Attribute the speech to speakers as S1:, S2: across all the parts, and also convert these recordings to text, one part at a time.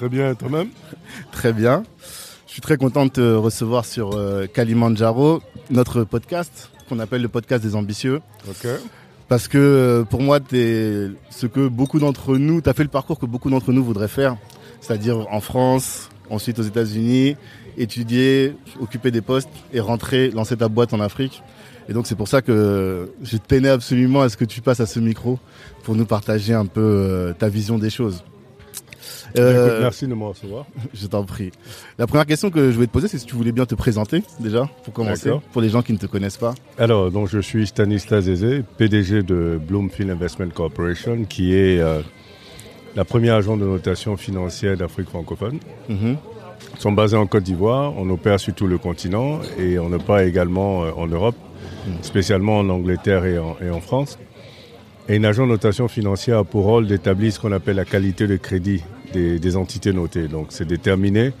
S1: Très bien, toi-même
S2: Très bien. Je suis très content de te recevoir sur euh, Kalimandjaro, notre podcast qu'on appelle le podcast des ambitieux.
S1: Ok.
S2: Parce que euh, pour moi, tu es ce que beaucoup d'entre nous, tu as fait le parcours que beaucoup d'entre nous voudraient faire, c'est-à-dire en France, ensuite aux États-Unis, étudier, occuper des postes et rentrer, lancer ta boîte en Afrique. Et donc c'est pour ça que je tenais absolument à ce que tu passes à ce micro pour nous partager un peu euh, ta vision des choses.
S1: Euh, Écoute, merci de me recevoir.
S2: Je t'en prie. La première question que je voulais te poser, c'est si tu voulais bien te présenter déjà, pour commencer, pour les gens qui ne te connaissent pas.
S1: Alors, donc, je suis Stanislas Zézé, PDG de Bloomfield Investment Corporation, qui est euh, la première agence de notation financière d'Afrique francophone.
S2: Mhm.
S1: Ils sont basés en Côte d'Ivoire, on opère sur tout le continent et on opère également euh, en Europe, spécialement en Angleterre et en, et en France. Et une agence de notation financière a pour rôle d'établir ce qu'on appelle la qualité de crédit des, des entités notées. Donc c'est déterminer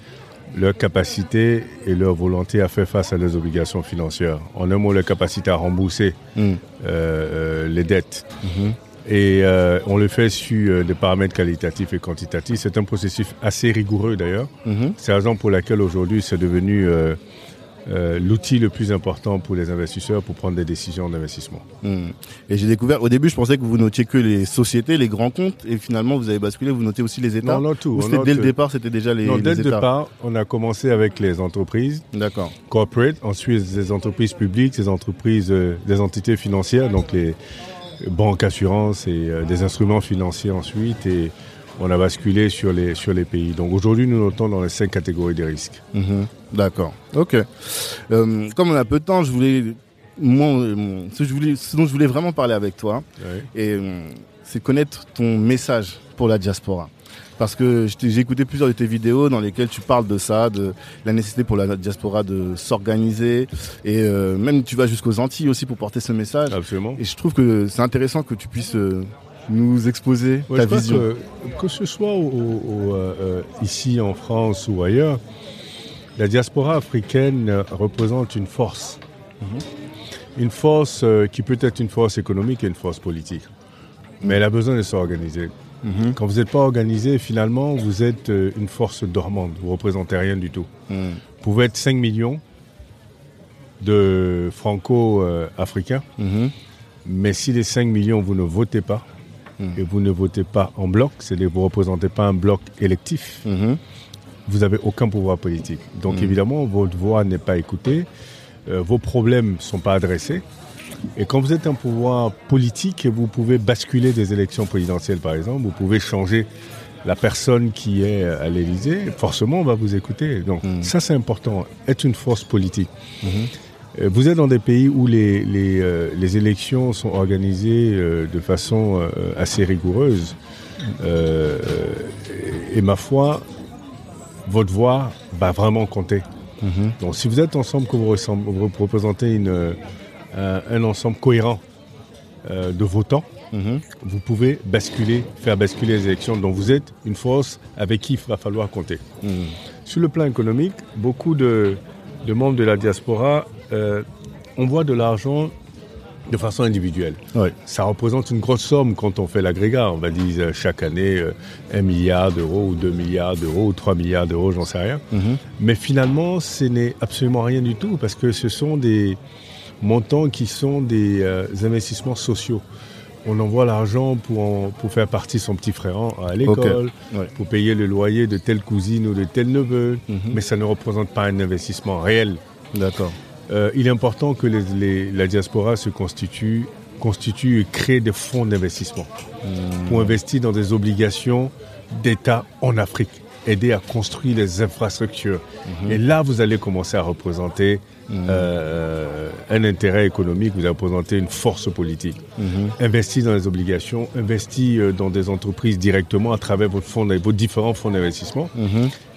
S1: leur capacité et leur volonté à faire face à leurs obligations financières. En un mot, leur capacité à rembourser
S2: Mm.
S1: euh, euh, les dettes.
S2: Mhm.
S1: Et euh, on le fait sur des paramètres qualitatifs et quantitatifs. C'est un processus assez rigoureux d'ailleurs.
S2: Mhm.
S1: C'est la raison pour laquelle aujourd'hui c'est devenu euh, euh, l'outil le plus important pour les investisseurs pour prendre des décisions d'investissement.
S2: Mm. Et j'ai découvert, au début, je pensais que vous notiez que les sociétés, les grands comptes, et finalement, vous avez basculé, vous notez aussi les États.
S1: Non, non, tout.
S2: Ou dès le départ, c'était déjà les,
S1: Non, dès
S2: les
S1: le départ, on a commencé avec les entreprises
S2: D'accord.
S1: corporate, ensuite les entreprises publiques, les entreprises, euh, des entités financières, donc les banques, assurances et euh, des instruments financiers ensuite. Et on a basculé sur les, sur les pays. Donc aujourd'hui, nous notons dans les cinq catégories des risques.
S2: Mhm. D'accord. Ok. Euh, comme on a peu de temps, je voulais, moi, euh, ce, que je voulais, ce dont je voulais vraiment parler avec toi, et euh, c'est connaître ton message pour la diaspora. Parce que j'ai écouté plusieurs de tes vidéos dans lesquelles tu parles de ça, de la nécessité pour la diaspora de s'organiser, et euh, même tu vas jusqu'aux Antilles aussi pour porter ce message.
S1: Absolument.
S2: Et je trouve que c'est intéressant que tu puisses euh, nous exposer
S1: Ouais,
S2: ta
S1: je
S2: vision.
S1: Que, que ce soit au- au- au, euh, euh, ici en France ou ailleurs, la diaspora africaine euh, représente une force. Une force euh, qui peut être une force économique et une force politique. Mais elle a besoin de s'organiser.
S2: Mhm.
S1: Quand vous n'êtes pas organisé, finalement, vous êtes euh, une force dormante. Vous ne représentez rien du tout.
S2: Mhm.
S1: Vous pouvez être 5 millions de franco-africains,
S2: Mhm.
S1: mais si les 5 millions, vous ne votez pas,
S2: Mhm.
S1: Et vous ne votez pas en bloc, c'est-à-dire que vous ne représentez pas un bloc électif,
S2: Mhm.
S1: vous n'avez aucun pouvoir politique. Donc
S2: Mhm.
S1: évidemment, votre voix n'est pas écoutée, euh, vos problèmes ne sont pas adressés. Et quand vous êtes un pouvoir politique, vous pouvez basculer des élections présidentielles, par exemple, vous pouvez changer la personne qui est à l'Élysée, forcément, on va vous écouter. Donc
S2: Mhm.
S1: ça, c'est important, être une force politique. Euh, Vous êtes dans des pays où les, les, euh, les élections sont organisées euh, de façon assez rigoureuse. Euh, et, ma foi, votre voix va vraiment compter.
S2: Mhm.
S1: Donc si vous êtes ensemble, que vous, représentez une, un, un ensemble cohérent euh, de votants,
S2: Mhm.
S1: vous pouvez basculer, faire basculer les élections. Donc vous êtes une force avec qui il va falloir compter.
S2: Mhm.
S1: Sur le plan économique, beaucoup de, de membres de la diaspora euh, envoient de l'argent de façon individuelle. Ça représente une grosse somme quand on fait l'agrégat. On va dire euh, chaque année euh, un milliard d'euros ou 2 milliards d'euros ou 3 milliards d'euros, j'en sais rien. Mhm. Mais finalement, ce n'est absolument rien du tout parce que ce sont des montants qui sont des euh, investissements sociaux. On envoie l'argent pour, pour faire partie son petit frère à l'école, pour payer le loyer de telle cousine ou de tel neveu, mhm. mais ça ne représente pas un investissement réel.
S2: D'accord.
S1: Euh, il est important que la diaspora se constitue, constitue et crée des fonds d'investissement hmm. pour investir dans des obligations d'État en Afrique, aider à construire les infrastructures. Hmm. Et là, vous allez commencer à représenter hmm. euh, un intérêt économique, vous allez représenter une force politique. Investir dans les obligations, investir euh, dans des entreprises directement à travers votre fonds, vos différents fonds d'investissement,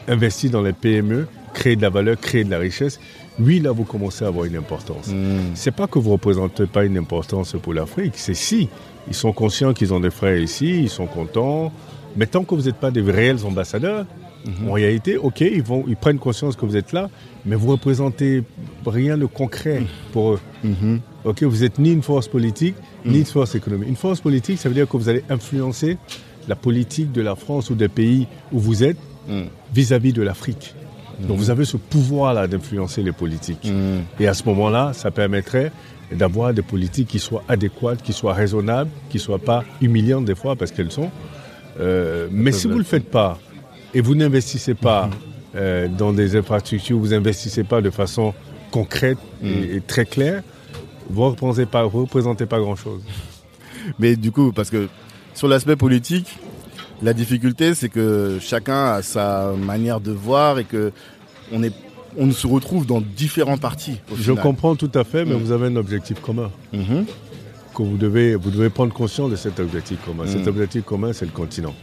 S1: investir dans les PME, créer de la valeur, créer de la richesse oui, là, vous commencez à avoir une importance. Hmm. C'est pas que vous ne représentez pas une importance pour l'Afrique, c'est si. Ils sont conscients qu'ils ont des frères ici, ils sont contents. Mais tant que vous n'êtes pas des réels ambassadeurs, en réalité, ok, ils, vont, ils prennent conscience que vous êtes là, mais vous représentez rien de concret pour eux. Hmm. Ok, vous n'êtes ni une force politique, ni une force économique. Une force politique, ça veut dire que vous allez influencer la politique de la France ou des pays où vous êtes vis-à-vis -vis de l'Afrique. Donc vous avez ce pouvoir-là d'influencer les politiques. Et à ce moment-là, ça permettrait d'avoir des politiques qui soient adéquates, qui soient raisonnables, qui ne soient pas humiliantes des fois parce qu'elles sont. Euh, mais si vous ne le faites pas et vous n'investissez pas mm-hmm. euh, dans des infrastructures, vous n'investissez pas de façon concrète et, mm. très claire, vous ne représentez pas, représentez pas grand-chose.
S2: Mais du coup, parce que sur l'aspect politique, la difficulté, c'est que chacun a sa manière de voir et que on est on se retrouve dans différents partis.
S1: Je comprends tout à fait, mais mm. vous avez un objectif commun. Que vous devez, vous devez prendre conscience de cet objectif commun. Cet objectif commun, c'est le continent.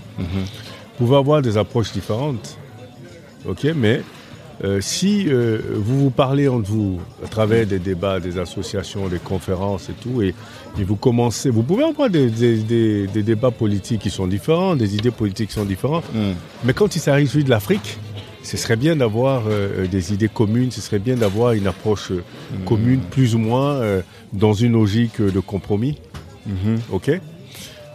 S1: Vous pouvez avoir des approches différentes, ok, mais euh, si euh, vous vous parlez entre vous à travers des débats, des associations, des conférences et tout, et, vous commencez, vous pouvez avoir des, des, débats politiques qui sont différents, des idées politiques qui sont différentes, mm. mais quand il s'agit de l'Afrique, ce serait bien d'avoir euh, des idées communes, ce serait bien d'avoir une approche mm. commune, plus ou moins dans une logique de compromis. Mm-hmm. Ok?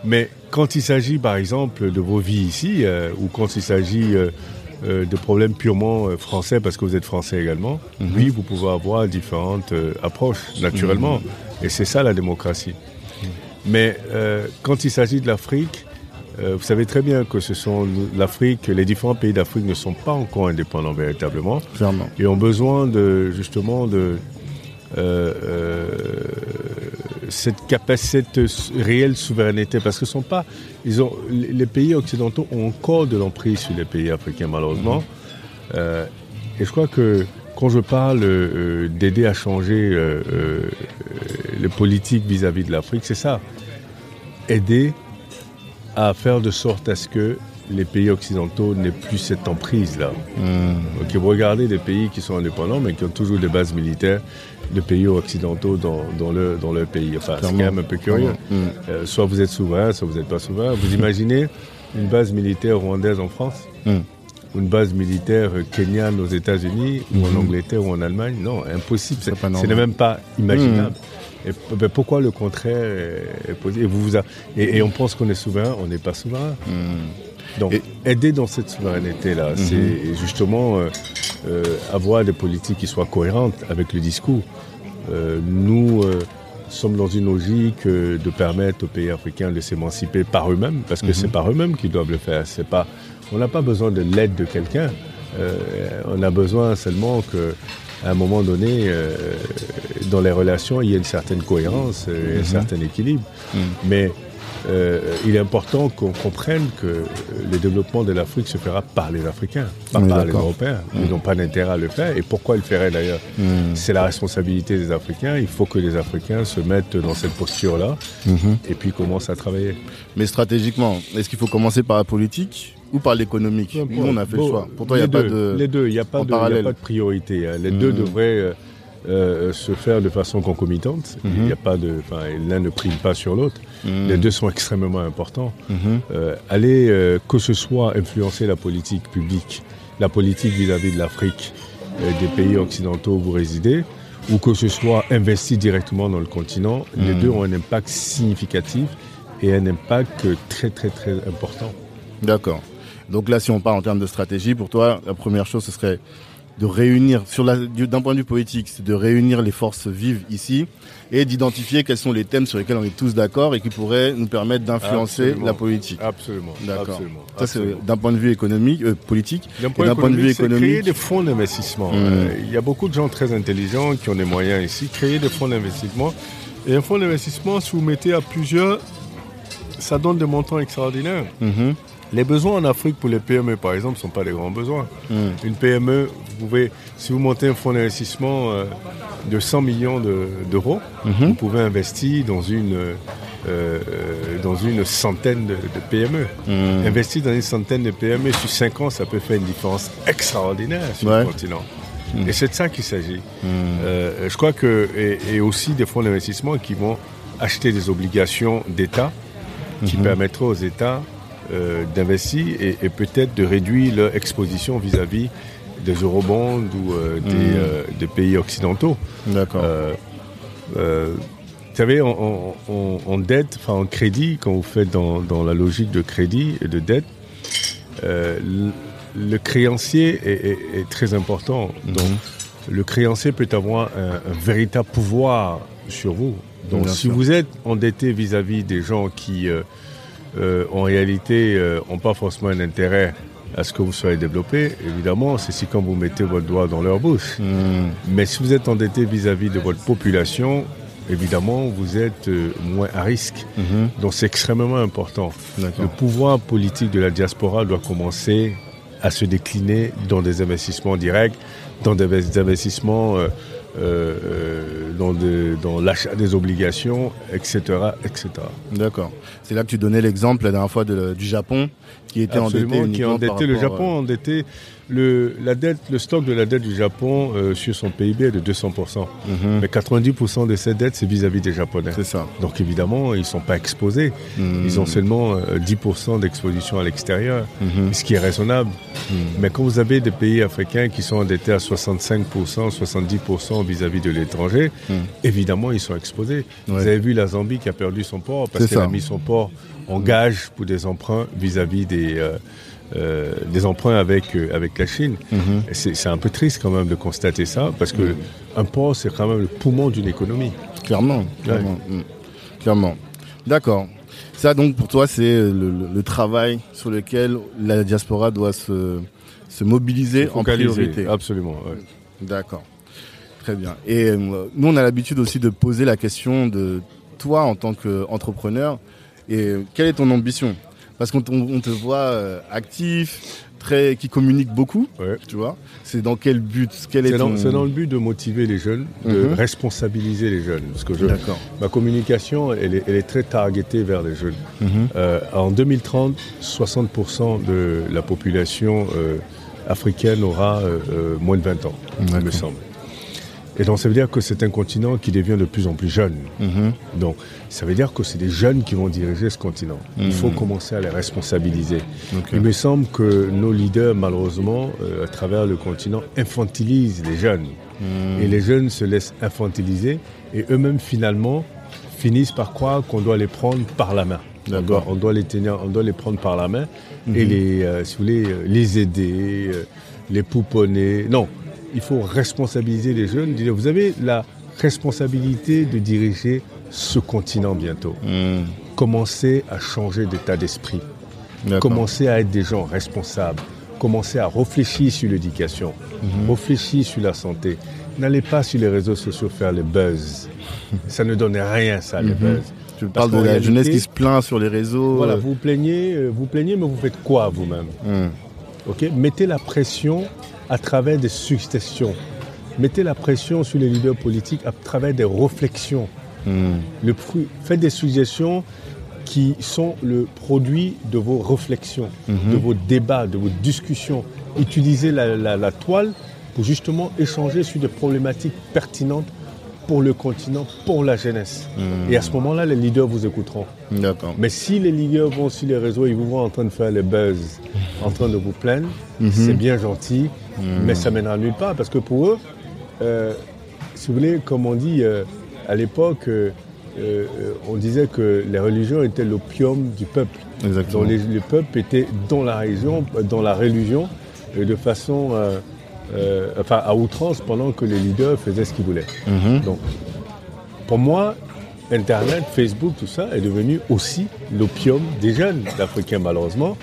S1: Mais quand il s'agit, par exemple, de vos vies ici, ou quand il s'agit euh, de problèmes purement euh, français, parce que vous êtes français également, mhm. oui, vous pouvez avoir différentes euh, approches, naturellement. Mhm. Et c'est ça la démocratie. Mhm. Mais quand il s'agit de l'Afrique, vous savez très bien que ce sont l'Afrique, les différents pays d'Afrique ne sont pas encore indépendants véritablement.
S2: Clairement.
S1: Et ont besoin de justement de cette capacité, cette réelle souveraineté, parce que sont pas, ils ont, les pays occidentaux ont encore de l'emprise sur les pays africains malheureusement. Mhm. Euh, et je crois que quand je parle euh, d'aider à changer euh, les politiques vis-à-vis de l'Afrique, c'est ça. Aider à faire de sorte à ce que les pays occidentaux n'aient plus cette emprise-là. Mhm. vous regardez des pays qui sont indépendants, mais qui ont toujours des bases militaires, de pays occidentaux dans, dans, le, dans leur pays. Enfin, c'est quand même un peu curieux. Mm. Euh, soit vous êtes souverain, soit vous n'êtes pas souverain. Vous imaginez une base militaire rwandaise en France mm. ou une base militaire kenyane aux États-Unis ou en mm. Angleterre ou en Allemagne? Non, impossible. Ce n'est même pas imaginable. Et, ben, pourquoi le contraire est, posé? Et, vous, et, on pense qu'on est souverain, on n'est pas souverain. Donc, aider dans cette souveraineté-là, mm-hmm. c'est justement euh, euh, avoir des politiques qui soient cohérentes avec le discours. Euh, nous sommes dans une logique de permettre aux pays africains de s'émanciper par eux-mêmes, parce que c'est mhm. par eux-mêmes qu'ils doivent le faire. C'est pas, on n'a pas besoin de l'aide de quelqu'un. on a besoin seulement qu'à un moment donné, dans les relations, il y ait une certaine cohérence et un mhm. certain équilibre. Mhm. Mais euh, il est important qu'on comprenne que le développement de l'Afrique se fera par les Africains, pas par les Européens. Ils n'ont pas d'intérêt à le faire. Et pourquoi ils le feraient d'ailleurs hmm. C'est la responsabilité des Africains. Il faut que les Africains se mettent dans cette posture-là hmm. et puis commencent à travailler.
S2: Mais stratégiquement, est-ce qu'il faut commencer par la politique ou par l'économique? Nous, on a fait le choix.
S1: Pourtant, il n'y a pas de. Les deux, il n'y a, pas de, a pas de priorité. Hein. Les deux hmm. devraient. Euh, se faire de façon concomitante. Il n'y a pas de, l'un ne prime pas sur l'autre. Mhm. Les deux sont extrêmement importants. Mhm. Euh, aller, euh, que ce soit influencer la politique publique, la politique vis-à-vis de l'Afrique, des pays occidentaux où vous résidez, ou que ce soit investi directement dans le continent, les deux ont un impact significatif et un impact très très très important.
S2: D'accord. Donc là, si on parle en termes de stratégie, pour toi, la première chose, ce serait de réunir, sur la, d'un point de vue politique, c'est de réunir les forces vives ici et d'identifier quels sont les thèmes sur lesquels on est tous d'accord et qui pourraient nous permettre d'influencer
S1: Absolument.
S2: la politique.
S1: Absolument.
S2: D'accord. Ça, c'est d'un point de vue économique, euh, politique.
S1: D'un
S2: Et
S1: point,
S2: d'un point de vue
S1: économique, créer des fonds d'investissement.
S2: Mm.
S1: Euh, il y a beaucoup de gens très intelligents qui ont des moyens ici. Créer des fonds d'investissement. Et un fonds d'investissement, si vous mettez à plusieurs, ça donne des montants extraordinaires.
S2: Mhm.
S1: Les besoins en Afrique pour les PME, par exemple, ne sont pas des grands besoins.
S2: Mm.
S1: Une PME, vous pouvez, si vous montez un fonds d'investissement euh, de 100 millions de- d'euros,
S2: Mhm.
S1: vous pouvez investir dans une, euh, euh, dans une centaine de, de PME.
S2: Mm.
S1: Investir dans une centaine de PME sur 5 ans, ça peut faire une différence extraordinaire sur
S2: Ouais.
S1: le continent. Et c'est de ça qu'il s'agit. Euh, je crois que, et, et aussi des fonds d'investissement qui vont acheter des obligations d'État qui
S2: Mhm.
S1: permettraient aux États d'investir et, et peut-être de réduire leur exposition vis-à-vis des eurobonds ou euh, des,
S2: Mhm.
S1: euh, des pays occidentaux.
S2: D'accord.
S1: Euh, euh, vous savez, en, en- en- en dette, enfin en crédit, quand vous faites dans, dans la logique de crédit et de dette, euh, le, le créancier est, est- est très important. Donc, le créancier peut avoir un, un véritable pouvoir sur vous. Donc,
S2: Bien
S1: si
S2: sûr.
S1: vous êtes endetté vis-à-vis des gens qui, euh, euh, en réalité, n'ont pas forcément un intérêt à ce que vous soyez développé, évidemment, c'est si quand vous mettez votre doigt dans leur bouche.
S2: Mm.
S1: Mais si vous êtes endetté vis-à-vis de votre population, évidemment, vous êtes euh, moins à risque.
S2: Mhm.
S1: Donc c'est extrêmement important. Le pouvoir politique de la diaspora doit commencer à se décliner dans des investissements directs, dans des investissements, euh, euh, dans, dans l'achat des obligations, etc., etc.
S2: D'accord. C'est là que tu donnais l'exemple la dernière fois du Japon qui était endetté
S1: qui endetté le Japon, a endetté le, la dette, le stock de la dette du Japon euh, sur son PIB est de 200%.
S2: euh, mhm.
S1: Mais 90% de cette dette, c'est vis-à-vis des Japonais.
S2: C'est ça.
S1: Donc évidemment, ils ne sont pas exposés.
S2: Mm.
S1: Ils ont seulement euh, 10% d'exposition à l'extérieur,
S2: Mhm.
S1: ce qui est raisonnable.
S2: Mm.
S1: Mais quand vous avez des pays africains qui sont endettés à 65%, 70% vis-à-vis de l'étranger,
S2: Mm.
S1: évidemment, ils sont exposés.
S2: Ouais.
S1: Vous avez vu la Zambie qui a perdu son port parce qu'elle a mis son port en gage pour des emprunts vis-à-vis des, euh, euh, des emprunts avec, euh, avec la Chine.
S2: Mhm.
S1: C'est c'est un peu triste quand même de constater ça parce que
S2: Mm.
S1: un port, c'est quand même le poumon d'une économie.
S2: Clairement, clairement, Mm. clairement. D'accord. Ça donc pour toi c'est le, le- le travail sur lequel la diaspora doit se, se mobiliser en priorité.
S1: Absolument. ouais.
S2: D'accord. Très bien. Et nous on a l'habitude aussi de poser la question de toi en tant qu'entrepreneur et quelle est ton ambition? Parce qu'on te voit euh, actif, très qui communique beaucoup,
S1: Ouais.
S2: tu vois. C'est dans quel but?
S1: C'est dans,
S2: ton...
S1: c'est dans le but de motiver les jeunes, de
S2: Mhm.
S1: responsabiliser les jeunes. Parce que je- ma communication, elle est, elle est très targetée vers les jeunes.
S2: Mhm.
S1: Euh, en 2030, 60% de la population euh, africaine aura euh, moins de 20 ans, il me semble. Et donc ça veut dire que c'est un continent qui devient de plus en plus jeune.
S2: Mhm.
S1: Donc ça veut dire que c'est des jeunes qui vont diriger ce continent. Il faut commencer à les responsabiliser. Il me semble que nos leaders, malheureusement, euh, à travers le continent, infantilisent les jeunes. Et les jeunes se laissent infantiliser et eux-mêmes, finalement, finissent par croire qu'on doit les prendre par la main. On
S2: D'accord.
S1: doit, on doit les tenir, on doit les prendre par la main et les, euh, si vous voulez, euh, les aider, euh, les pouponner. Non, il faut responsabiliser les jeunes. Dire, vous avez la responsabilité de diriger ce continent bientôt.
S2: Mhm.
S1: Commencez à changer d'état d'esprit. Commencez à être des gens responsables. Commencez à réfléchir sur l'éducation. Réfléchir sur la santé. N'allez pas sur les réseaux sociaux faire le buzz. ça ne donne rien, ça, le buzz.
S2: Tu parles de la
S1: réalité-
S2: jeunesse qui se plaint sur les réseaux.
S1: Voilà,
S2: euh,
S1: vous plaignez, euh, vous plaignez, mais vous faites quoi vous-même?
S2: Hum,
S1: Ok, Mettez la pression à travers des suggestions. Mettez la pression sur les leaders politiques à travers des réflexions. Le fruit- faites des suggestions qui sont le produit de vos réflexions, de vos débats, de vos discussions. Utilisez la, la- la toile pour justement échanger sur des problématiques pertinentes pour le continent, pour la jeunesse. Et à ce moment-là, les leaders vous écouteront. Mais si les leaders vont sur les réseaux, ils vous voient en train de faire les buzz, en train de vous plaindre, c'est bien gentil, mais ça mènera nulle part parce que pour eux, euh, si vous voulez, comme on dit euh, à l'époque, euh, on disait que les religions étaient l'opium du peuple.
S2: Exactement.
S1: Donc les, les peuples étaient dans la religion, dans la religion et de façon, euh, enfin à outrance, pendant que les leaders faisaient ce qu'ils voulaient.
S2: Mhm.
S1: Donc, pour moi, Internet, Facebook, tout ça est devenu aussi l'opium des jeunes d'Africains, malheureusement,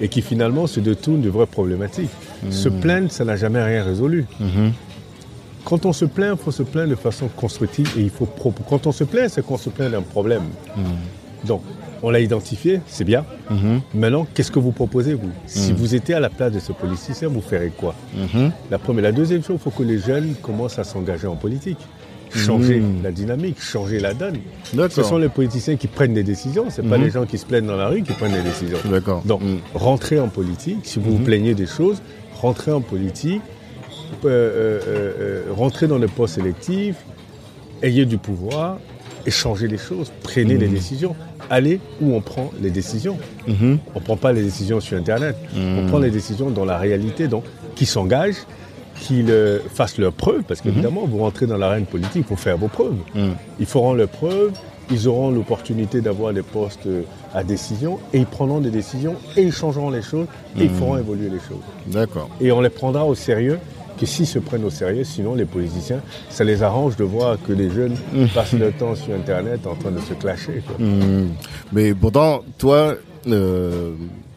S1: et qui finalement se détournent de vraies problématiques. Se plaindre, ça n'a jamais rien résolu.
S2: Mhm.
S1: Quand on se plaint, il faut se plaindre de façon constructive et il faut propre. Quand on se plaint, c'est qu'on se plaint d'un problème. Donc, on l'a identifié, c'est bien.
S2: Mhm.
S1: Maintenant, qu'est-ce que vous proposez, vous Si vous étiez à la place de ce politicien, vous ferez quoi
S2: Mhm.
S1: La première. La deuxième chose, il faut que les jeunes commencent à s'engager en politique. Changer
S2: Mhm.
S1: la dynamique, changer la donne. Ce sont les politiciens qui prennent des décisions, ce n'est pas
S2: Mhm.
S1: les gens qui se plaignent dans la rue qui prennent des décisions. Donc,
S2: Mhm.
S1: rentrez en politique. Si vous vous plaignez des choses, rentrez en politique, euh, euh, euh, rentrez dans les postes électifs, ayez du pouvoir et changez les choses. Prenez les décisions. Allez où on prend les décisions.
S2: Mhm.
S1: On ne prend pas les décisions sur Internet. On prend les décisions dans la réalité, donc qui s'engagent, qu'ils fassent leurs preuves, parce qu'évidemment, vous rentrez dans l'arène politique pour faire vos preuves.
S2: Mhm.
S1: Ils feront leurs preuves, ils auront l'opportunité d'avoir des postes à décision, et ils prendront des décisions, et ils changeront les choses, et ils feront évoluer les choses.
S2: D'accord.
S1: Et on les prendra au sérieux que s'ils se prennent au sérieux, sinon les politiciens, ça les arrange de voir que les jeunes passent leur temps sur Internet en train de se clasher. quoi.
S2: Mhm. Mais pourtant, toi, euh,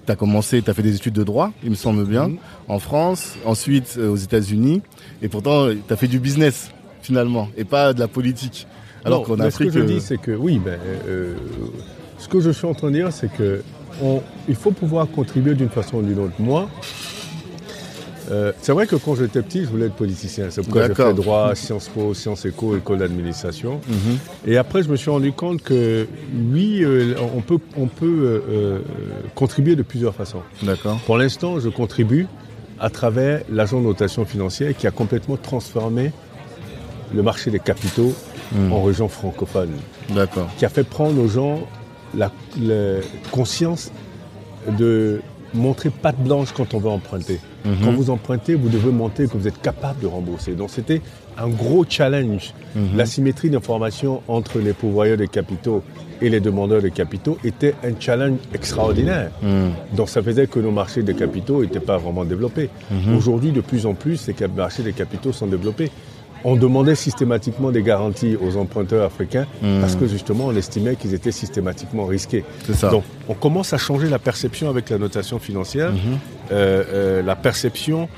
S2: tu as commencé, tu as fait des études de droit, il me semble bien,
S1: Mhm.
S2: en France, ensuite euh, aux États-Unis, et pourtant, tu as fait du business, finalement, et pas de la politique. Alors qu'en
S1: mais
S2: Afrique.
S1: Ce que je
S2: euh,
S1: dis, c'est que oui, ben, euh, ce que je suis en train de dire, c'est que on- il faut pouvoir contribuer d'une façon ou d'une autre. Moi, euh, c'est vrai que quand j'étais petit, je voulais être politicien. C'est pourquoi j'ai fait droit, Sciences Po, Sciences Éco, école d'administration.
S2: mhm.
S1: Et après, je me suis rendu compte que oui, euh, on peut, on peut euh, contribuer de plusieurs façons.
S2: D'accord.
S1: Pour l'instant, je contribue à travers l'agent de notation financière qui a complètement transformé le marché des capitaux
S2: Mhm.
S1: en région francophone,
S2: D'accord.
S1: qui a fait prendre aux gens la, la conscience de montrer patte blanche quand on veut emprunter.
S2: Mhm.
S1: Quand vous empruntez, vous devez montrer que vous êtes capable de rembourser. Donc c'était un gros challenge.
S2: Mhm.
S1: L'asymétrie d'information entre les pourvoyeurs de capitaux et les demandeurs de capitaux était un challenge extraordinaire.
S2: Mhm.
S1: Donc ça faisait que nos marchés de capitaux n'étaient pas vraiment développés. Aujourd'hui, de plus en plus, cap- marchés des capitaux sont développés. On demandait systématiquement des garanties aux emprunteurs africains parce que justement, on estimait qu'ils étaient systématiquement risqués.
S2: Ça.
S1: Donc, on commence à changer la perception avec la notation financière, euh, euh, la perception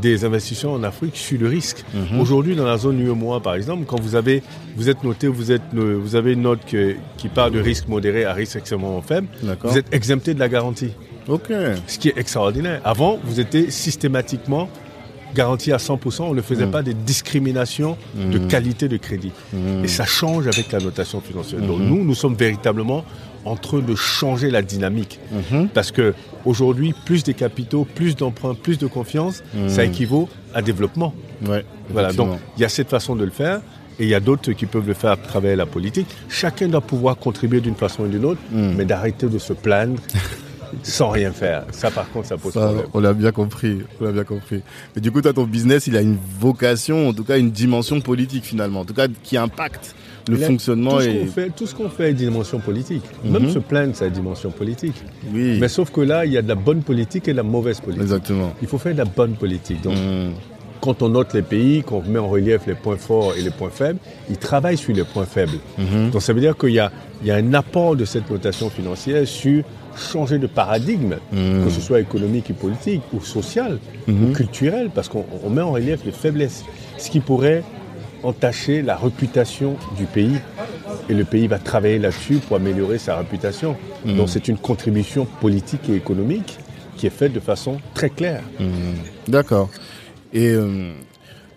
S1: des investisseurs en Afrique sur le risque. Aujourd'hui, dans la zone UEMOA, par exemple, quand vous avez, vous êtes noté, vous êtes, vous avez une note que- qui part de risque modéré à risque extrêmement faible, vous êtes exempté de la garantie.
S2: Ok.
S1: Ce qui est extraordinaire. Avant, vous étiez systématiquement garanti à 100%. On ne faisait pas des discriminations de qualité de crédit. Et ça change avec la notation financière. Donc nous, nous sommes véritablement en train de changer la dynamique. Parce que aujourd'hui, plus des capitaux, plus d'emprunts, plus de confiance, ça équivaut à développement.
S2: Ouais.
S1: Voilà, donc il y a cette façon de le faire. Et il y a d'autres qui peuvent le faire à travers la politique. Chacun doit pouvoir contribuer d'une façon ou d'une autre, mais d'arrêter de se plaindre sans rien faire. Ça, par contre, ça pose
S2: Ça,
S1: problème.
S2: on l'a bien compris, on l'a bien compris. Mais du coup, toi, ton business, il a une vocation, en tout cas une dimension politique finalement, en tout cas qui impacte le fonctionnement
S1: tout ce
S2: et
S1: qu'on fait, tout ce qu'on fait a une dimension politique. Même se plaindre, ça a une dimension politique.
S2: oui,
S1: Mais sauf que là, il y a de la bonne politique et de la mauvaise politique.
S2: exactement.
S1: Il faut faire de la bonne politique. Donc,
S2: Mm.
S1: quand on note les pays, qu'on met en relief les points forts et les points faibles, ils travaillent sur les points faibles.
S2: Mhm.
S1: Donc ça veut dire qu'il y a, il y a un apport de cette notation financière sur changer de paradigme,
S2: Mhm.
S1: que ce soit économique et politique, ou social, ou culturel, parce qu'on on met en relief les faiblesses. Ce qui pourrait entacher la réputation du pays. Et le pays va travailler là-dessus pour améliorer sa réputation. Donc c'est une contribution politique et économique qui est faite de façon très claire.
S2: D'accord. Et euh,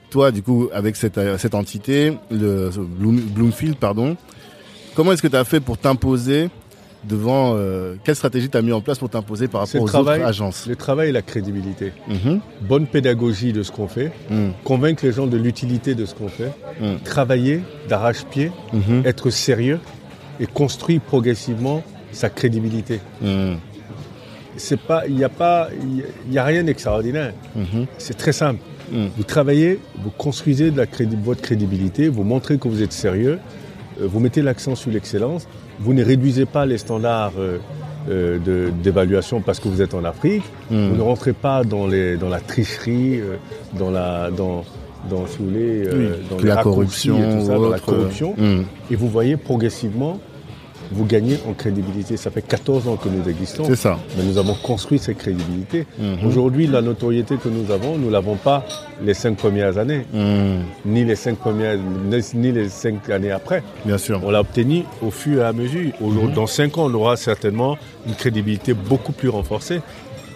S2: toi, du coup, avec cette, euh, cette entité, le Bloom- Bloomfield, pardon, comment est-ce que tu as fait pour t'imposer devant euh, quelle stratégie tu as mis en place pour t'imposer par rapport aux
S1: travail,
S2: autres agences
S1: le travail et la crédibilité.
S2: Mhm.
S1: Bonne pédagogie de ce qu'on fait,
S2: Mm.
S1: convaincre les gens de l'utilité de ce qu'on fait,
S2: Mm.
S1: travailler d'arrache-pied,
S2: Mhm.
S1: être sérieux et construire progressivement sa crédibilité. C'est pas, il n'y a pas, il y a rien d'extraordinaire.
S2: Mhm.
S1: C'est très simple. Vous travaillez, vous construisez de la votre crédibilité, vous montrez que vous êtes sérieux, vous mettez l'accent sur l'excellence, vous ne réduisez pas les standards euh, euh, d'évaluation parce que vous êtes en Afrique, mm. vous ne rentrez pas dans, les, dans la tricherie, dans la... Dans, dans, les, dans
S2: la corruption,
S1: et tout ça, dans la corruption, mm. et vous voyez progressivement vous gagnez en crédibilité. Ça fait 14 ans que nous existons.
S2: C'est ça.
S1: Mais nous avons construit cette crédibilité. Mhm. Aujourd'hui, la notoriété que nous avons, nous ne l'avons pas les cinq premières années, mhm. ni les cinq premières, ni les cinq années après.
S2: Bien sûr.
S1: On l'a obtenu au fur et à mesure. Mhm. Dans cinq ans, on aura certainement une crédibilité beaucoup plus renforcée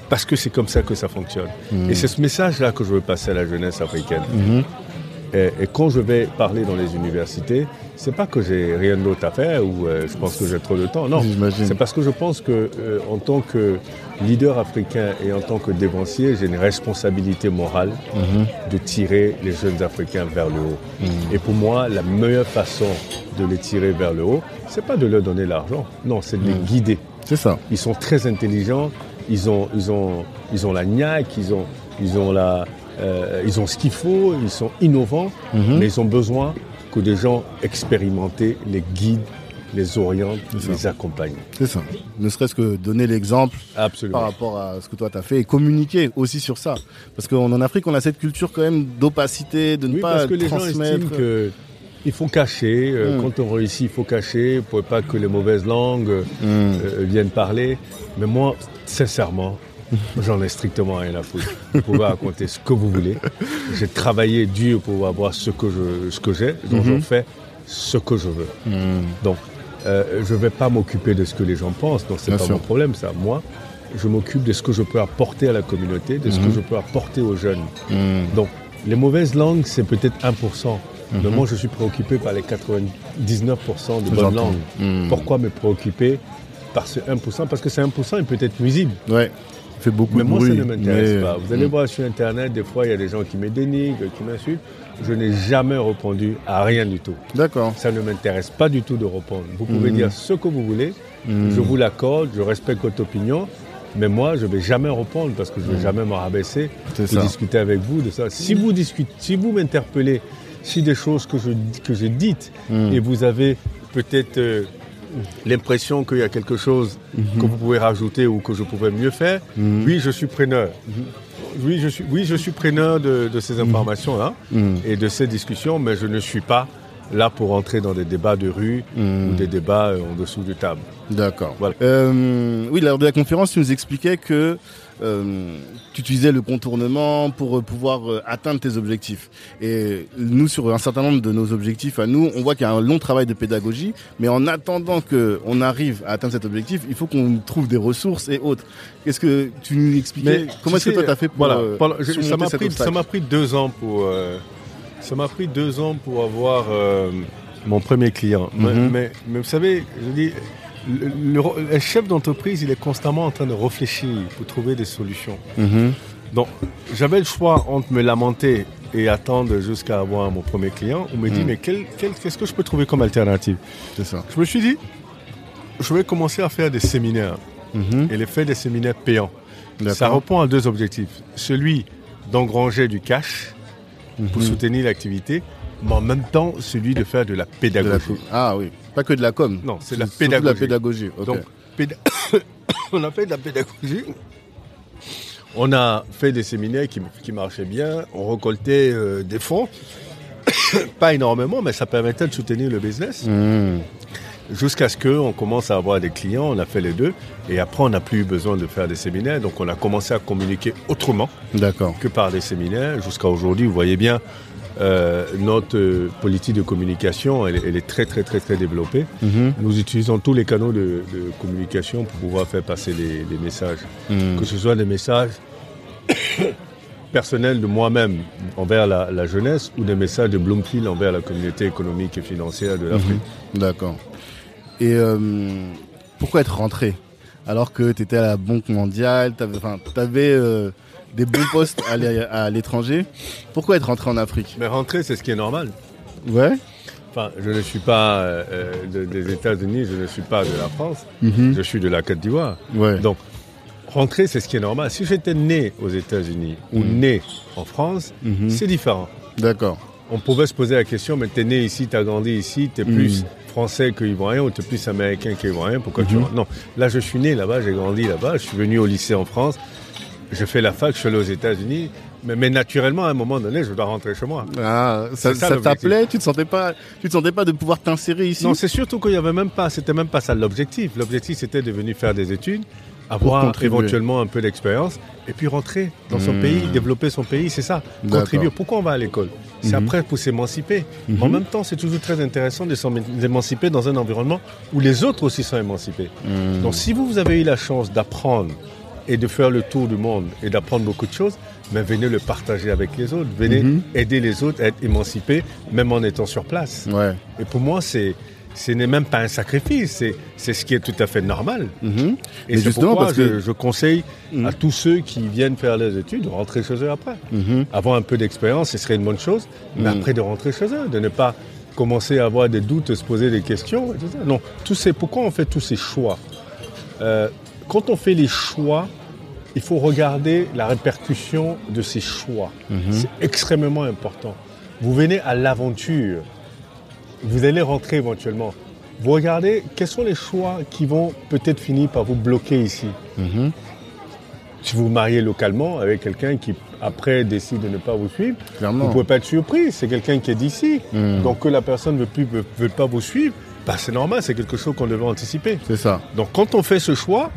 S1: parce que c'est comme ça que ça fonctionne. Et c'est ce message-là que je veux passer à la jeunesse africaine. Et, quand je vais parler dans les universités, c'est pas que j'ai rien d'autre à faire ou euh, je pense que j'ai trop de temps. Non, c'est parce que je pense que euh, en tant que leader africain et en tant que dévancier, j'ai une responsabilité morale mhm. de tirer les jeunes Africains vers le haut. Mhm. Et pour moi, la meilleure façon de les tirer vers le haut, c'est pas de leur donner l'argent. Non, c'est de les mhm. guider.
S2: C'est ça.
S1: Ils sont très intelligents. Ils ont, ils ont, ils ont la niaque. Ils ont, ils ont la, euh, ils ont ce qu'il faut, ils sont innovants, mhm. mais ils ont besoin que des gens expérimentés les guident, les orientent, les accompagnent.
S2: C'est ça. Ne serait-ce que donner l'exemple par rapport à ce que toi tu as fait et communiquer aussi sur ça. Parce qu'en Afrique, on a cette culture quand même d'opacité, de ne pas
S1: parce que les
S2: gens estiment
S1: que il faut cacher. Euh, mm. Quand on réussit, il faut cacher pour pas que les mauvaises langues euh, mm. viennent parler. Mais moi, sincèrement, J'en ai strictement rien à foutre. Vous pouvez raconter ce que vous voulez. J'ai travaillé dur pour avoir ce que je, ce que j'ai, donc je mhm. fais ce que je veux. Mhm. Donc, euh, je ne vais pas m'occuper de ce que les gens pensent, donc c'est pas mon problème ça. Moi, je m'occupe de ce que je peux apporter à la communauté, de ce que mhm. je peux apporter aux jeunes. Donc, les mauvaises langues, c'est peut-être 1%. Mais moi, je suis préoccupé par les 99% de bonnes langues. Pourquoi me préoccuper par ce 1% Parce que ce 1% est peut-être nuisible.
S2: Ouais fait beaucoup
S1: mais
S2: de
S1: moi,
S2: bruit.
S1: ça ne m'intéresse pas. Vous allez mm. voir sur Internet, des fois, il y a des gens qui me dénigrent, qui m'insultent. Je n'ai jamais répondu à rien du tout.
S2: D'accord.
S1: Ça ne m'intéresse pas du tout de répondre. Vous pouvez mm. dire ce que vous voulez, mm. je vous l'accorde, je respecte votre opinion. Mais moi, je ne vais jamais répondre parce que je ne vais jamais me rabaisser pour discuter avec vous de ça. Si vous discutez, si vous m'interpellez si des choses que je que j'ai dites et vous avez peut-être euh, l'impression qu'il y a quelque chose que vous pouvez rajouter ou que je pourrais mieux faire, mhm. oui, je suis preneur. Oui, je suis, oui, je suis preneur de, ces mhm. informations-là mhm. et de ces discussions, mais je ne suis pas là pour entrer dans des débats de rue ou des débats euh, en dessous de table.
S2: D'accord. Euh, oui, lors de la conférence, tu nous expliquais que tu utilisais le contournement pour euh, pouvoir euh, atteindre tes objectifs. Et nous, sur un certain nombre de nos objectifs à nous, on voit qu'il y a un long travail de pédagogie, mais en attendant qu'on arrive à atteindre cet objectif, il faut qu'on trouve des ressources et autres. Qu'est-ce que tu nous expliquais Comment est-ce que toi tu as fait pour
S1: voilà, ça m'a pris, ça m'a pris deux ans pour ça m'a pris deux ans pour avoir mon premier client. Mhm. mais, mais, vous savez, je dis le, chef d'entreprise, il est constamment en train de réfléchir pour trouver des solutions. Mhm. Donc, j'avais le choix entre me lamenter et attendre jusqu'à avoir mon premier client. On me dit, mhm. mais qu'est-ce que je peux trouver comme alternative?
S2: C'est ça.
S1: Je me suis dit, je vais commencer à faire des séminaires mhm. et les faire des séminaires payants. Ça répond à deux objectifs. Celui d'engranger du cash pour soutenir l'activité, mais en même temps celui de faire de la pédagogie.
S2: ah oui. Pas que de la com.
S1: Non, c'est la pédagogie. la
S2: pédagogie.
S1: Donc, on a fait de la pédagogie. On a fait des séminaires qui, marchaient bien. On récoltait euh, des fonds. Pas énormément, mais ça permettait de soutenir le business. Hmm. Jusqu'à ce qu'on commence à avoir des clients, on a fait les deux. Et après, on n'a plus eu besoin de faire des séminaires. Donc, on a commencé à communiquer autrement que par des séminaires. Jusqu'à aujourd'hui, vous voyez bien, euh, notre euh, politique de communication, elle, est très très très très développée. Mhm. Nous utilisons tous les canaux de, communication pour pouvoir faire passer les, messages, mhm. que ce soit des messages personnels de moi-même envers la, jeunesse ou des messages de Bloomfield envers la communauté économique et financière de l'Afrique.
S2: Mhm. D'accord. Et euh, pourquoi être rentré alors que tu étais à la Banque mondiale, tu avais, des bons postes à l'étranger. Pourquoi être rentré en Afrique?
S1: Mais rentrer, c'est ce qui est normal.
S2: Ouais.
S1: Enfin, je ne suis pas euh, des États-Unis, je ne suis pas de la France, mhm. je suis de la Côte d'Ivoire.
S2: Ouais.
S1: Donc, rentrer, c'est ce qui est normal. Si j'étais né aux États-Unis ou
S2: Mm.
S1: né en France,
S2: Mhm.
S1: c'est différent.
S2: D'accord.
S1: On pouvait se poser la question, mais t'es né ici, t'as grandi ici, t'es plus français que ivoirien ou t'es plus américain que ivoirien, pourquoi tu
S2: Mhm.
S1: rentres? Non, là je suis né là-bas, j'ai grandi là-bas, je suis venu au lycée en France, je fais la fac, je suis allé aux États-Unis, mais, mais naturellement, à un moment donné, je dois rentrer chez moi.
S2: Ah, ça, t'appelait Tu te sentais pas Tu te sentais pas de pouvoir t'insérer ici
S1: Non, c'est surtout qu'il y avait même pas, c'était même pas ça l'objectif. L'objectif c'était de venir faire des études, avoir éventuellement un peu d'expérience et puis rentrer dans son
S2: Hmm.
S1: pays, développer son pays, c'est ça. Contribuer. Pourquoi on va à l'école? C'est
S2: Mhm.
S1: après pour s'émanciper.
S2: Mhm.
S1: En même temps, c'est toujours très intéressant de s'émanciper dans un environnement où les autres aussi sont émancipés.
S2: Hmm.
S1: Donc si vous, vous avez eu la chance d'apprendre et de faire le tour du monde et d'apprendre beaucoup de choses, mais venez le partager avec les autres. Venez
S2: Mhm.
S1: aider les autres à être émancipés, même en étant sur place.
S2: Ouais.
S1: Et pour moi, c'est ce n'est même pas un sacrifice, c'est ce qui est tout à fait normal.
S2: Mhm.
S1: Et c'est pourquoi
S2: parce que-
S1: je, conseille
S2: Mhm.
S1: à tous ceux qui viennent faire les études de rentrer chez eux après. Avoir un peu d'expérience, ce serait une bonne chose, mais après de rentrer chez eux, de ne pas commencer à avoir des doutes, se poser des questions. et tout ça. Non, ces, pourquoi on fait tous ces choix? Euh, Quand on fait les choix, il faut regarder la répercussion de ces choix.
S2: Mhm.
S1: C'est extrêmement important. Vous venez à l'aventure. Vous allez rentrer éventuellement. Vous regardez quels sont les choix qui vont peut-être finir par vous bloquer ici.
S2: Mhm.
S1: Si vous vous mariez localement avec quelqu'un qui après décide de ne pas vous suivre,
S2: Clairement.
S1: vous ne pouvez pas être surpris. C'est quelqu'un qui est d'ici.
S2: Mhm.
S1: Donc que la personne ne veut, plus, veut, veut pas vous suivre, bah, c'est normal, c'est quelque chose qu'on devait anticiper.
S2: C'est ça.
S1: Donc quand on fait ce choix,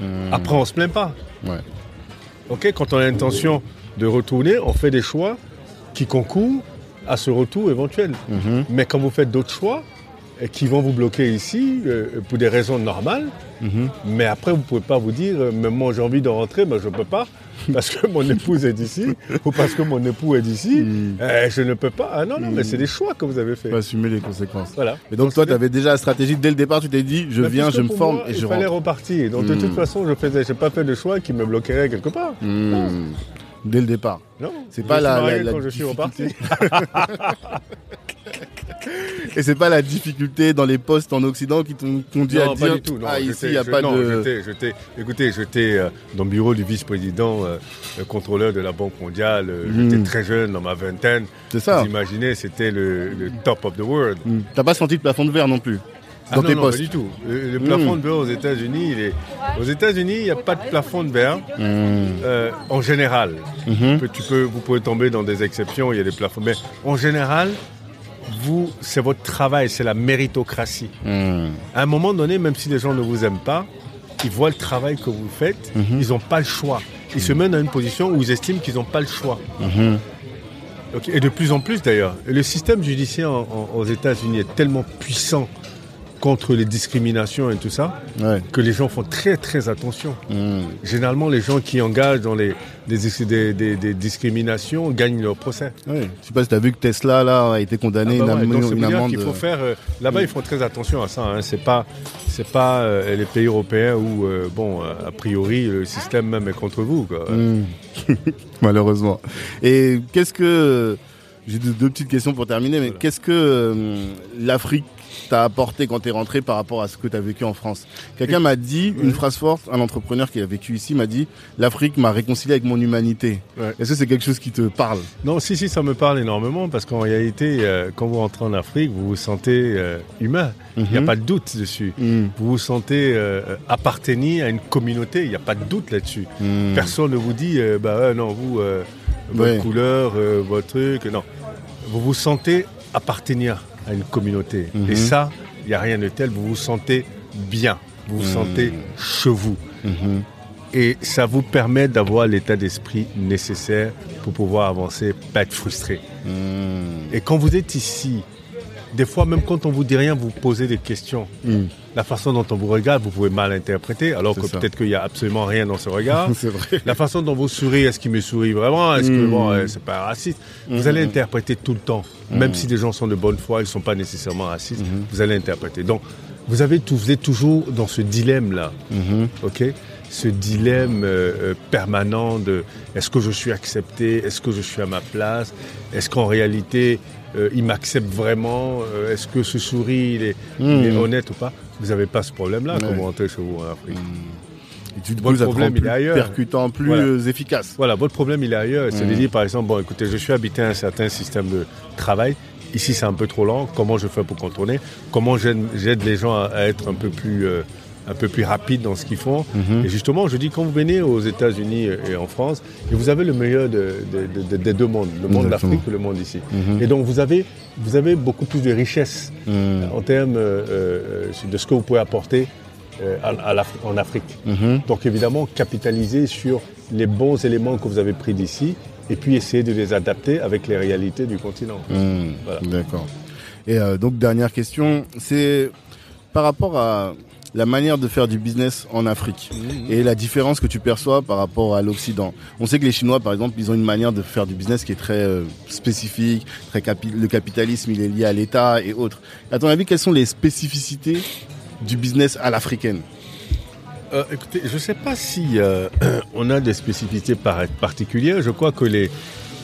S2: Mhm.
S1: après on ne se plaint pas.
S2: Ouais.
S1: Ok, quand on a l'intention de retourner, on fait des choix qui concourent à ce retour éventuel.
S2: Mhm.
S1: Mais quand vous faites d'autres choix qui vont vous bloquer ici euh, pour des raisons normales,
S2: Mhm.
S1: mais après vous ne pouvez pas vous dire, euh, mais moi j'ai envie de rentrer, mais je ne peux pas parce que mon épouse est d'ici ou parce que mon époux est d'ici,
S2: Mhm.
S1: euh, je ne peux pas. Ah non, non, mais c'est des choix que vous avez fait.
S2: Faut assumer les conséquences.
S1: Voilà.
S2: Et donc, toi, tu avais déjà la stratégie dès le départ, tu t'es dit, je viens, je me forme
S1: moi,
S2: et je
S1: Il fallait
S2: rentre.
S1: repartir. Donc de toute façon, je n'ai pas fait de choix qui me bloquerait quelque part.
S2: Mhm. Dès le départ.
S1: Non.
S2: C'est pas la- la- la
S1: quand je suis reparti.
S2: Et c'est pas la difficulté dans les postes en Occident qui t'ont conduit à
S1: Non,
S2: dire
S1: pas du tout. Non,
S2: ah ici il n'y a
S1: je-
S2: pas
S1: non,
S2: de
S1: j'étais- écoutez, j'étais euh, dans le bureau du vice-président, euh, le contrôleur de la Banque mondiale. euh,
S2: Mm.
S1: J'étais très jeune, dans ma vingtaine.
S2: c'est ça.
S1: Vous imaginez, c'était le, le top of the world.
S2: Mhm. T'as pas senti le plafond de verre non plus
S1: Ah
S2: dans
S1: non,
S2: tes
S1: non,
S2: postes.
S1: pas du tout. Le, le plafond
S2: Mm.
S1: de verre aux États-Unis, il est... aux États-Unis, il n'y a pas de plafond de verre euh, en général. Tu peux, vous pouvez tomber dans des exceptions, il y a des plafonds. Mais en général, vous, c'est votre travail, c'est la méritocratie.
S2: Mhm.
S1: À un moment donné, même si les gens ne vous aiment pas, ils voient le travail que vous faites,
S2: Mhm.
S1: ils n'ont pas le choix. Ils se mettent dans une position où ils estiment qu'ils n'ont pas le choix.
S2: Mhm.
S1: Et de plus en plus d'ailleurs. Le système judiciaire en- en- aux États-Unis est tellement puissant contre les discriminations et tout ça
S2: Ouais.
S1: que les gens font très très attention.
S2: Mhm.
S1: Généralement, les gens qui engagent dans les, des, des- des- des discriminations gagnent leur procès.
S2: Ouais. Je sais pas si t'as vu que Tesla là a été condamné
S1: Ah bah
S2: une,
S1: ouais,
S2: am- une amende.
S1: qu'il faut faire. euh, Là-bas, ils font très attention à ça. Hein. C'est pas, c'est pas euh, les pays européens où, euh, bon, euh, a priori, le système même est contre vous. Quoi.
S2: Mhm. Malheureusement. Et qu'est-ce que j'ai deux, petites questions pour terminer, mais
S1: Voilà.
S2: qu'est-ce que euh, l'Afrique t'a apporté quand t'es rentré par rapport à ce que t'as vécu en France Quelqu'un m'a dit une phrase forte, un entrepreneur qui a vécu ici m'a dit l'Afrique m'a réconcilié avec mon humanité.
S1: Ouais.
S2: Est-ce que c'est quelque chose qui te parle?
S1: Non, si, si, ça me parle énormément parce qu'en réalité, euh, quand vous rentrez en Afrique, vous vous sentez euh, humain. Il n'y a
S2: Mhm.
S1: pas de doute dessus.
S2: Mhm.
S1: Vous vous sentez euh, appartenir à une communauté. Il n'y a pas de doute là-dessus.
S2: Mhm.
S1: Personne ne vous dit, bah non, vous, votre
S2: Ouais.
S1: couleur, votre truc. Non. Vous vous sentez appartenir à une communauté.
S2: Mhm.
S1: Et ça, il n'y a rien de tel. Vous vous sentez bien. Vous vous
S2: Mhm.
S1: sentez chez vous.
S2: Mhm.
S1: Et ça vous permet d'avoir l'état d'esprit nécessaire pour pouvoir avancer, pas être frustré. Et quand vous êtes ici, des fois, même quand on vous dit rien, vous posez des questions.
S2: Mhm.
S1: La façon dont on vous regarde, vous pouvez mal interpréter, alors que peut-être qu'il n'y a absolument rien dans ce regard.
S2: Vrai.
S1: La façon dont vous souriez, est-ce qu'il me sourit vraiment? Est-ce que
S2: Mm.
S1: bon, euh, c'est pas raciste? Vous
S2: Mm.
S1: allez interpréter tout le temps, même si les gens sont de bonne foi, ils ne sont pas nécessairement racistes. Vous allez interpréter. Donc, vous avez tout, vous êtes toujours dans ce dilemme là, ok? Ce dilemme euh, euh, permanent de est-ce que je suis accepté? Est-ce que je suis à ma place? Est-ce qu'en réalité euh, il m'accepte vraiment Euh, Est-ce que ce sourire il est, il est
S2: Mm.
S1: honnête ou pas? Vous n'avez pas ce problème-là quand vous rentrez chez vous en Afrique?
S2: Et tu,
S1: Votre problème, il
S2: plus
S1: est ailleurs.
S2: percutant, plus
S1: Voilà.
S2: euh, efficace.
S1: Voilà, votre problème, il est ailleurs. C'est de
S2: Mhm.
S1: dire, par exemple, bon, écoutez, je suis habité à un certain système de travail. Ici, c'est un peu trop lent. Comment je fais pour contourner? Comment j'aide les gens à, à être un peu plus, un peu plus rapides dans ce qu'ils font
S2: Mhm.
S1: Et justement, je dis, quand vous venez aux États-Unis et en France, et vous avez le meilleur de- de- de- des deux mondes, le monde d'Afrique et le monde ici.
S2: Mhm.
S1: Et donc, vous avez, vous avez beaucoup plus de richesse
S2: Mhm.
S1: en termes euh, euh, de ce que vous pouvez apporter euh, à- à l'Afri- en Afrique.
S2: Mhm.
S1: Donc évidemment, capitaliser sur les bons éléments que vous avez pris d'ici et puis essayer de les adapter avec les réalités du continent. Voilà.
S2: D'accord. Et euh, donc dernière question, c'est par rapport à la manière de faire du business en Afrique et la différence que tu perçois par rapport à l'Occident. On sait que les Chinois, par exemple, ils ont une manière de faire du business qui est très euh, spécifique, très capi- le capitalisme, il est lié à l'État et autres. À ton avis, quelles sont les spécificités du business à l'africaine?
S1: Euh, écoutez, je ne sais pas si euh, on a des spécificités par- particulières. Je crois que les,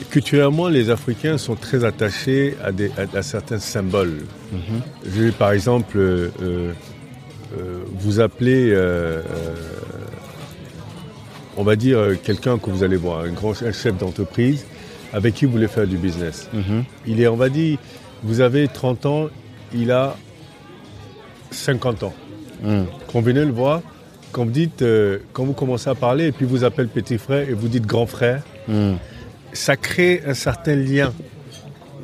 S1: culturellement, les Africains sont très attachés à, des, à, à certains symboles. Je vais par exemple euh, vous appeler, euh, euh, on va dire, euh, quelqu'un que vous allez voir, un grand un chef d'entreprise avec qui vous voulez faire du business. Il est, on va dire, vous avez 30 ans, il a 50 ans.
S2: Mhm.
S1: Quand vous venez le voir, quand vous dites, euh, quand vous commencez à parler et puis vous appelez petit frère et vous dites grand frère,
S2: Mhm.
S1: ça crée un certain lien.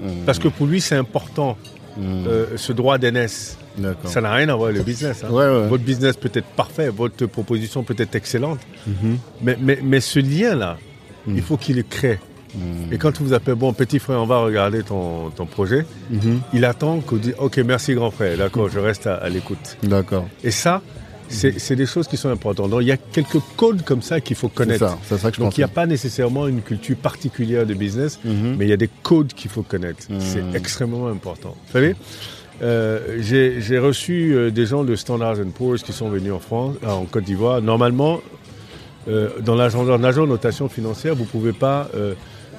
S2: Mhm.
S1: Parce que pour lui, c'est important,
S2: Mhm.
S1: euh, ce droit d'aînesse. Ça n'a rien à voir avec le business. hein.
S2: Ouais, ouais.
S1: Votre business peut être parfait, votre proposition peut être excellente,
S2: Mhm.
S1: mais, mais, mais ce lien-là,
S2: Mhm.
S1: il faut qu'il le crée.
S2: Mhm.
S1: Et quand vous appelez, bon, petit frère, on va regarder ton, ton projet, il attend que vous dites, ok, merci grand frère, d'accord, je reste à, à l'écoute.
S2: D'accord.
S1: Et ça, c'est des choses qui sont importantes. Donc il y a quelques codes comme ça qu'il faut connaître.
S2: ça, ça que je
S1: Donc il n'y a pas nécessairement une culture particulière de business, mais il y a des codes qu'il faut connaître. C'est extrêmement important. Vous savez, euh, j'ai reçu euh, des gens de Standard Poor's qui sont venus en France, euh, en Côte d'Ivoire. Normalement, dans l'agent notation financière, vous ne pouvez pas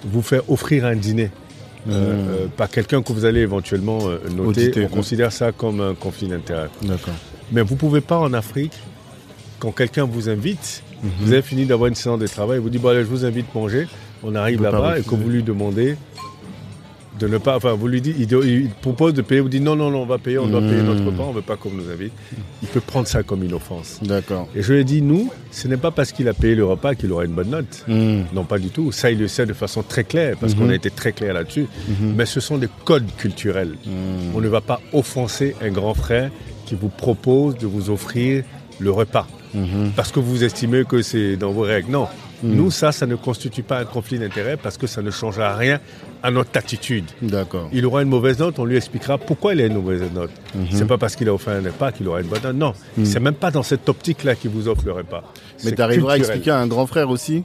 S1: vous faire offrir un dîner. euh, par quelqu'un que vous allez éventuellement noter,
S2: Auditer.
S1: on considère ça comme un conflit d'intérêt. Mais vous ne pouvez pas en Afrique, quand quelqu'un vous invite,
S2: Mhm.
S1: vous avez fini d'avoir une séance de travail, il vous dit bon, allez, je vous invite manger, on arrive là-bas et que vous lui demandez de ne pas, enfin vous lui dites, il, propose de payer, vous dites non, non, non, on va payer, on doit payer notre repas, on ne veut pas qu'on nous invite. Il peut prendre ça comme une offense.
S2: D'accord.
S1: Et je lui ai dit, nous, ce n'est pas parce qu'il a payé le repas qu'il aura une bonne note.
S2: Mhm.
S1: Non, pas du tout. Ça, il le sait de façon très claire, parce qu'on a été très clair là-dessus. Mais ce sont des codes culturels. On ne va pas offenser un grand frère qui vous propose de vous offrir le repas. Parce que vous estimez que c'est dans vos règles. Non. Nous, ça, ça ne constitue pas un conflit d'intérêt parce que ça ne changera rien à notre attitude.
S2: D'accord.
S1: Il aura une mauvaise note, on lui expliquera pourquoi il a une mauvaise note.
S2: Mhm.
S1: C'est pas parce qu'il a offert un repas qu'il aura une bonne note. Non, c'est même pas dans cette optique-là qu'il vous offre le repas.
S2: Mais tu arriveras à expliquer à un grand frère aussi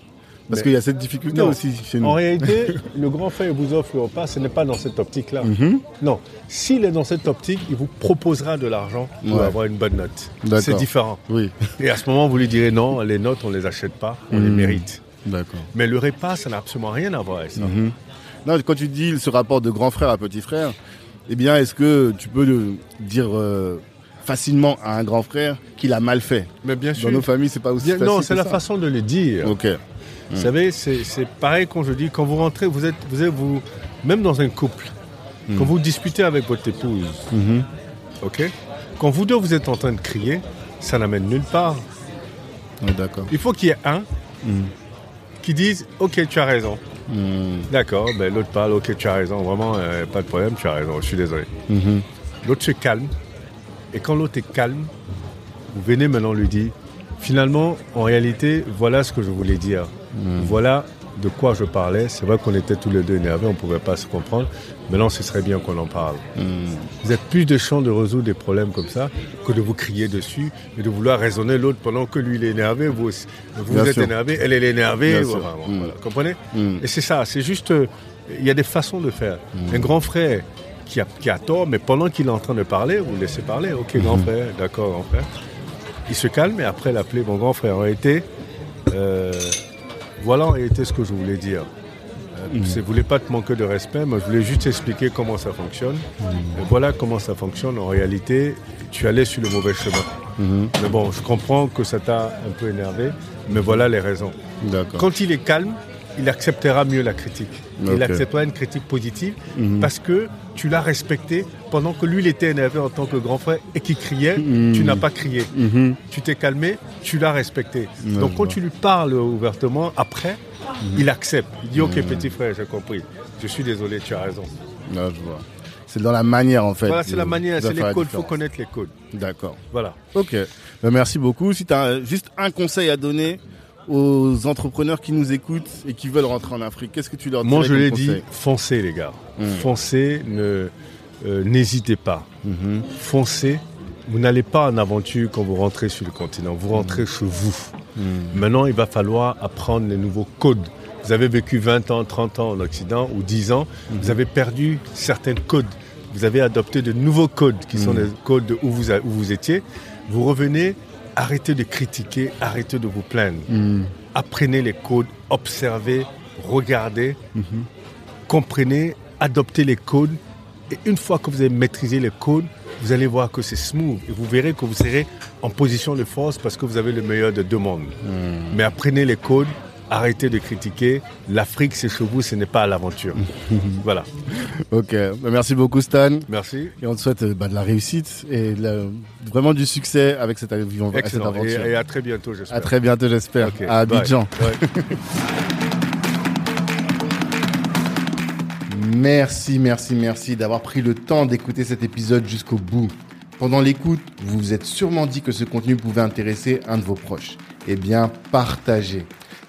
S2: Parce qu'il y a cette difficulté
S1: Non.
S2: aussi chez nous.
S1: En réalité, le grand frère vous offre le repas, ce n'est pas dans cette optique-là.
S2: Mhm.
S1: Non, s'il est dans cette optique, il vous proposera de l'argent pour
S2: Ouais.
S1: avoir une bonne note. C'est différent.
S2: Oui,
S1: Et à ce moment, vous lui direz non, les notes, on ne les achète pas, on les
S2: Mhm.
S1: mérite.
S2: d'accord.
S1: Mais le repas, ça n'a absolument rien à voir avec ça.
S2: Mhm. Non, quand tu dis ce rapport de grand frère à petit frère, eh bien, est-ce que tu peux le dire euh, facilement à un grand frère qu'il a mal fait?
S1: Mais bien
S2: Dans nos familles, c'est pas aussi
S1: Bien-
S2: facile
S1: non, c'est la
S2: ça.
S1: façon de le dire.
S2: Ok.
S1: Vous savez, c'est pareil quand je dis, quand vous rentrez, vous êtes, vous êtes vous, même dans un couple, quand vous disputez avec votre épouse,
S2: Mhm.
S1: ok Quand vous deux, vous êtes en train de crier, ça n'amène nulle part.
S2: D'accord.
S1: Il faut qu'il y ait un qui dise, ok, tu as raison.
S2: Mhm.
S1: D'accord, ben, l'autre parle, ok, tu as raison, vraiment, euh, pas de problème, tu as raison, je suis désolé.
S2: Mhm.
S1: L'autre se calme, et quand l'autre est calme, vous venez maintenant lui dire, finalement, en réalité, voilà ce que je voulais dire. Voilà de quoi je parlais. C'est vrai qu'on était tous les deux énervés, on ne pouvait pas se comprendre. Maintenant, ce serait bien qu'on en parle.
S2: Mhm.
S1: Vous êtes plus de chance de résoudre des problèmes comme ça que de vous crier dessus et de vouloir raisonner l'autre pendant que lui il est énervé, vous, êtes énervé, elle elle est énervée. Voilà,
S2: Mm.
S1: voilà. comprenez
S2: Mm.
S1: Et c'est ça, c'est juste, euh, il y a des façons de faire. Un grand frère qui a, qui a tort, mais pendant qu'il est en train de parler, vous le laissez parler. Ok, grand frère, d'accord, grand frère. Il se calme et après l'appeler mon grand frère. En réalité, euh, voilà en réalité ce que je voulais dire. Euh, Je ne voulais pas te manquer de respect, mais je voulais juste expliquer comment ça fonctionne. Et voilà comment ça fonctionne. En réalité, tu allais sur le mauvais chemin. Mais bon, je comprends que ça t'a un peu énervé, mais voilà les raisons. Quand il est calme, il acceptera mieux la critique. Il acceptera une critique positive
S2: Mhm.
S1: parce que tu l'as respecté pendant que lui, il était énervé en tant que grand frère et qui criait, tu n'as pas crié.
S2: Mhm.
S1: Tu t'es calmé, tu l'as respecté. Donc quand tu lui parles ouvertement, après,
S2: Mhm.
S1: il accepte. Il dit, ok petit frère, j'ai compris. Je suis désolé, tu as raison.
S2: Là, je vois. C'est dans la manière, en fait.
S1: Voilà, c'est la manière, c'est les codes, il faut connaître les codes.
S2: D'accord.
S1: Voilà.
S2: Ok. Ben, merci beaucoup. Si tu as juste un conseil à donner aux entrepreneurs qui nous écoutent et qui veulent rentrer en Afrique, qu'est-ce que tu leur dirais
S1: Moi, je l'ai dit, foncez les gars.
S2: Mm.
S1: Foncez, euh, n'hésitez pas.
S2: Mhm.
S1: Foncez. Vous n'allez pas en aventure quand vous rentrez sur le continent. Vous rentrez chez vous.
S2: Mhm.
S1: Maintenant, il va falloir apprendre les nouveaux codes. Vous avez vécu 20 ans, 30 ans en Occident ou 10 ans. Vous avez perdu certains codes. Vous avez adopté de nouveaux codes qui sont les codes de où vous, a- où vous étiez. Vous revenez, arrêtez de critiquer, arrêtez de vous plaindre.
S2: Mhm.
S1: Apprenez les codes, observez, regardez,
S2: Mhm.
S1: comprenez, adoptez les codes. Et une fois que vous avez maîtrisé les codes, vous allez voir que c'est smooth. Et vous verrez que vous serez en position de force parce que vous avez le meilleur de deux mondes.
S2: Mhm.
S1: Mais apprenez les codes, arrêtez de critiquer. L'Afrique, c'est chez vous, ce n'est pas l'aventure. voilà.
S2: Ok. Ben, merci beaucoup, Stan.
S1: Merci.
S2: Et on te souhaite euh, bah, de la réussite et la- vraiment du succès avec cette, avec cette.
S1: Et,
S2: aventure.
S1: et à très bientôt, j'espère.
S2: À très bientôt, j'espère.
S1: Ok,
S2: À. Abidjan. Merci, merci, merci d'avoir pris le temps d'écouter cet épisode jusqu'au bout. Pendant l'écoute, vous vous êtes sûrement dit que ce contenu pouvait intéresser un de vos proches. Eh bien, partagez.